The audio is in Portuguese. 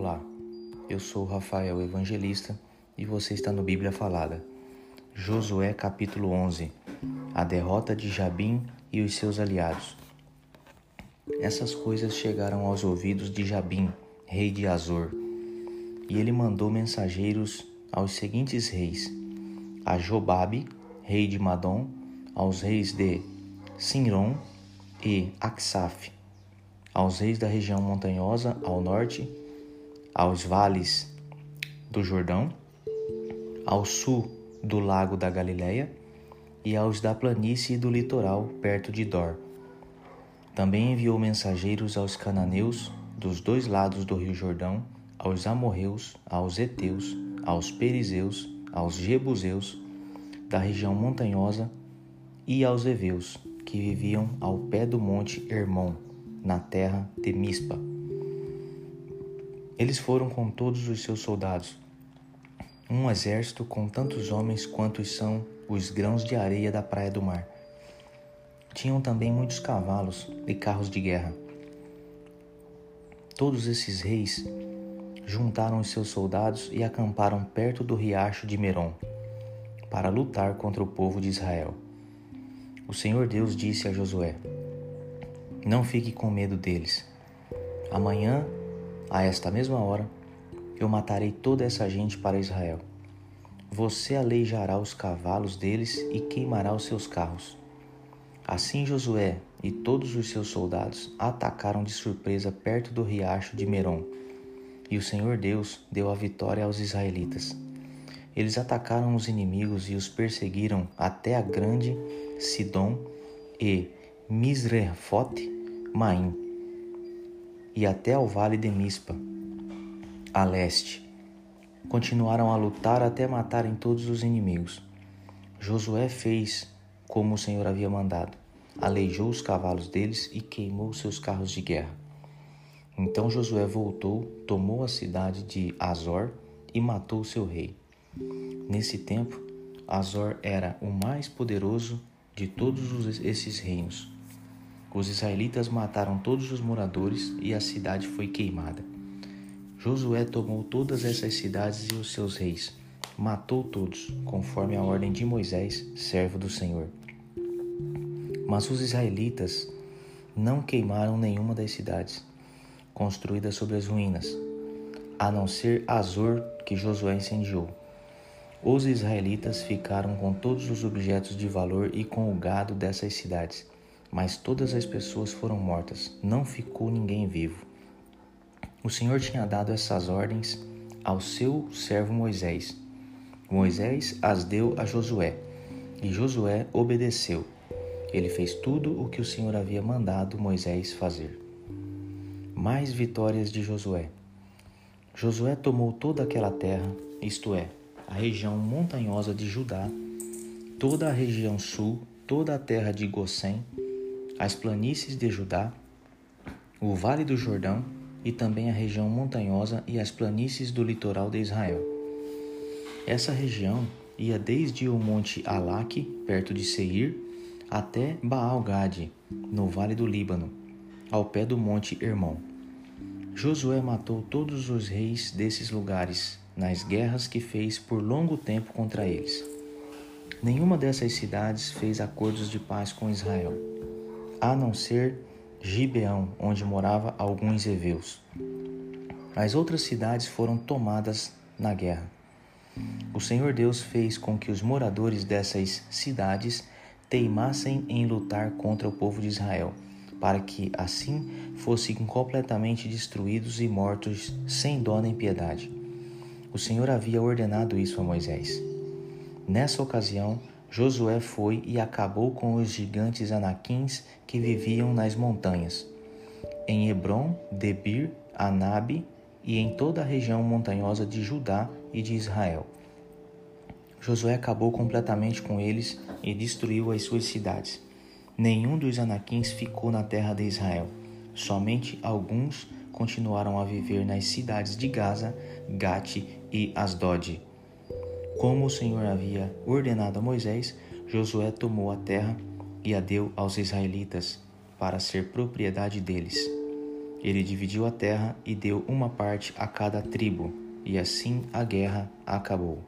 Olá, eu sou Rafael Evangelista e você está no Bíblia Falada. Josué capítulo 11 A derrota de Jabim e os seus aliados. Essas coisas chegaram aos ouvidos de Jabim, rei de Azor, e ele mandou mensageiros aos seguintes reis: a Jobabe, rei de Madom, aos reis de Sinron e Aksaf, aos reis da região montanhosa ao norte, aos vales do Jordão, ao sul do lago da Galileia e aos da planície do litoral perto de Dor. Também enviou mensageiros aos cananeus dos dois lados do rio Jordão, aos amorreus, aos heteus, aos perizeus, aos jebuseus da região montanhosa e aos heveus que viviam ao pé do monte Hermon na terra de Mispa. Eles foram com todos os seus soldados, um exército com tantos homens quantos são os grãos de areia da praia do mar. Tinham também muitos cavalos e carros de guerra. Todos esses reis juntaram os seus soldados e acamparam perto do riacho de Merom, para lutar contra o povo de Israel. O Senhor Deus disse a Josué: não fique com medo deles. Amanhã, a esta mesma hora, eu matarei toda essa gente para Israel. Você aleijará os cavalos deles e queimará os seus carros. Assim Josué e todos os seus soldados atacaram de surpresa perto do riacho de Merom, e o Senhor Deus deu a vitória aos israelitas. Eles atacaram os inimigos e os perseguiram até a grande Sidom e Misrefote Maim e até ao vale de Mispa, a leste. Continuaram a lutar até matarem todos os inimigos. Josué fez como o Senhor havia mandado. Aleijou os cavalos deles e queimou seus carros de guerra. Então Josué voltou, tomou a cidade de Azor e matou seu rei. Nesse tempo, Azor era o mais poderoso de todos esses reinos os israelitas mataram todos os moradores e a cidade foi queimada. Josué tomou todas essas cidades e os seus reis, matou todos, conforme a ordem de Moisés, servo do Senhor. Mas os israelitas não queimaram nenhuma das cidades construídas sobre as ruínas, a não ser Azor, que Josué incendiou. Os israelitas ficaram com todos os objetos de valor e com o gado dessas cidades mas todas as pessoas foram mortas, não ficou ninguém vivo. O Senhor tinha dado essas ordens ao seu servo Moisés. Moisés as deu a Josué, e Josué obedeceu. Ele fez tudo o que o Senhor havia mandado Moisés fazer. Mais vitórias de Josué. Josué tomou toda aquela terra, isto é, a região montanhosa de Judá, toda a região sul, toda a terra de Gossém, as planícies de Judá, o Vale do Jordão e também a região montanhosa e as planícies do litoral de Israel. Essa região ia desde o monte Alaque, perto de Seir, até Baal-Gade, no vale do Líbano, ao pé do monte Hermon. Josué matou todos os reis desses lugares nas guerras que fez por longo tempo contra eles. Nenhuma dessas cidades fez acordos de paz com Israel a não ser Gibeão, onde morava alguns heveus. As outras cidades foram tomadas na guerra. O Senhor Deus fez com que os moradores dessas cidades teimassem em lutar contra o povo de Israel, para que assim fossem completamente destruídos e mortos sem dó nem piedade. O Senhor havia ordenado isso a Moisés. Nessa ocasião, Josué foi e acabou com os gigantes anaquins que viviam nas montanhas, em Hebron, Debir, Anabe e em toda a região montanhosa de Judá e de Israel. Josué acabou completamente com eles e destruiu as suas cidades. Nenhum dos anaquins ficou na terra de Israel. Somente alguns continuaram a viver nas cidades de Gaza, Gate e Asdod. Como o Senhor havia ordenado a Moisés, Josué tomou a terra e a deu aos israelitas para ser propriedade deles. Ele dividiu a terra e deu uma parte a cada tribo, e assim a guerra acabou.